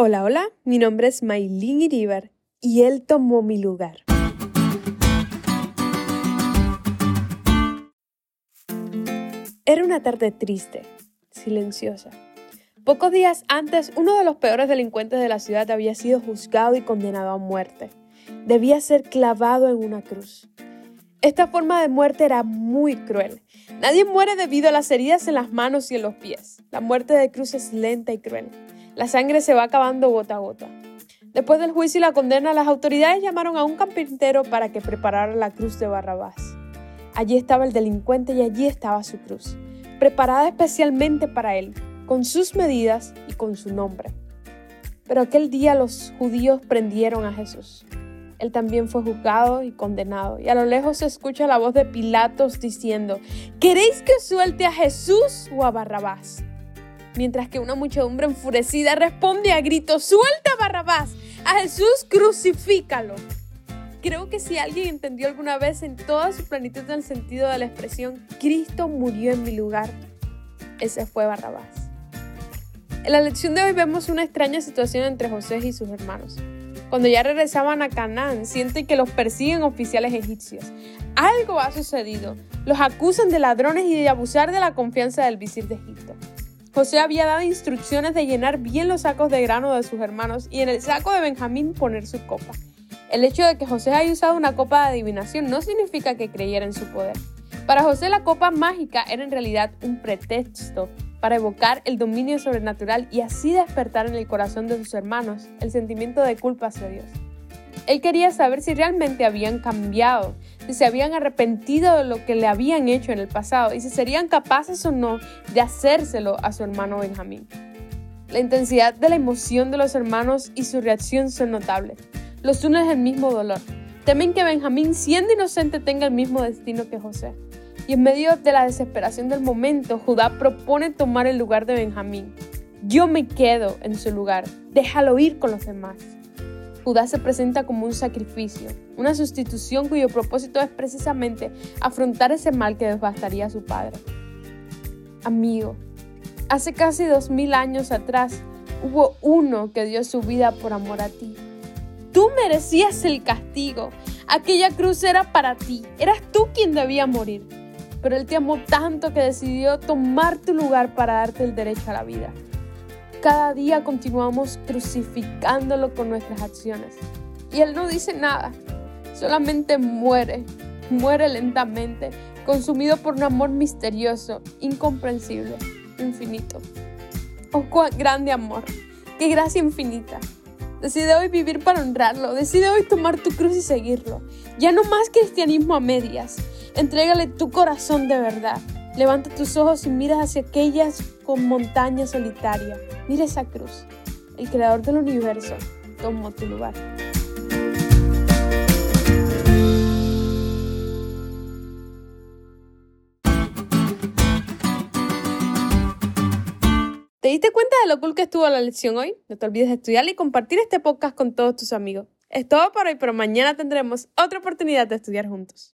Hola, hola, mi nombre es Maylin Iribar y él tomó mi lugar. Era una tarde triste, silenciosa. Pocos días antes, uno de los peores delincuentes de la ciudad había sido juzgado y condenado a muerte. Debía ser clavado en una cruz. Esta forma de muerte era muy cruel. Nadie muere debido a las heridas en las manos y en los pies. La muerte de cruz es lenta y cruel. La sangre se va acabando gota a gota. Después del juicio y la condena, las autoridades llamaron a un carpintero para que preparara la cruz de Barrabás. Allí estaba el delincuente y allí estaba su cruz, preparada especialmente para él, con sus medidas y con su nombre. Pero aquel día los judíos prendieron a Jesús. Él también fue juzgado y condenado. Y a lo lejos se escucha la voz de Pilatos diciendo, ¿queréis que suelte a Jesús o a Barrabás? Mientras que una muchedumbre enfurecida responde a gritos, suelta Barrabás, a Jesús crucifícalo. Creo que si alguien entendió alguna vez en toda su plenitud el sentido de la expresión, Cristo murió en mi lugar, ese fue Barrabás. En la lección de hoy vemos una extraña situación entre José y sus hermanos. Cuando ya regresaban a Canaán, sienten que los persiguen oficiales egipcios. Algo ha sucedido. Los acusan de ladrones y de abusar de la confianza del visir de Egipto. José había dado instrucciones de llenar bien los sacos de grano de sus hermanos y en el saco de Benjamín poner su copa. El hecho de que José haya usado una copa de adivinación no significa que creyera en su poder. Para José la copa mágica era en realidad un pretexto para evocar el dominio sobrenatural y así despertar en el corazón de sus hermanos el sentimiento de culpa hacia Dios. Él quería saber si realmente habían cambiado, si se habían arrepentido de lo que le habían hecho en el pasado y si serían capaces o no de hacérselo a su hermano Benjamín. La intensidad de la emoción de los hermanos y su reacción son notables. Los unen el mismo dolor. Temen que Benjamín, siendo inocente, tenga el mismo destino que José. Y en medio de la desesperación del momento, Judá propone tomar el lugar de Benjamín. Yo me quedo en su lugar. Déjalo ir con los demás. Judá se presenta como un sacrificio, una sustitución cuyo propósito es precisamente afrontar ese mal que devastaría a su padre. Amigo, hace casi dos mil años atrás hubo uno que dio su vida por amor a ti. Tú merecías el castigo. Aquella cruz era para ti. Eras tú quien debía morir. Pero Él te amó tanto que decidió tomar tu lugar para darte el derecho a la vida. Cada día continuamos crucificándolo con nuestras acciones. Y Él no dice nada, solamente muere, muere lentamente, consumido por un amor misterioso, incomprensible, infinito. Oh, cuán grande amor, qué gracia infinita. Decide hoy vivir para honrarlo, decide hoy tomar tu cruz y seguirlo. Ya no más cristianismo a medias, entrégale tu corazón de verdad. Levanta tus ojos y mira hacia aquellas con montaña solitaria. Mira esa cruz. El creador del universo tomó tu lugar. ¿Te diste cuenta de lo cool que estuvo la lección hoy? No te olvides de estudiar y compartir este podcast con todos tus amigos. Es todo por hoy, pero mañana tendremos otra oportunidad de estudiar juntos.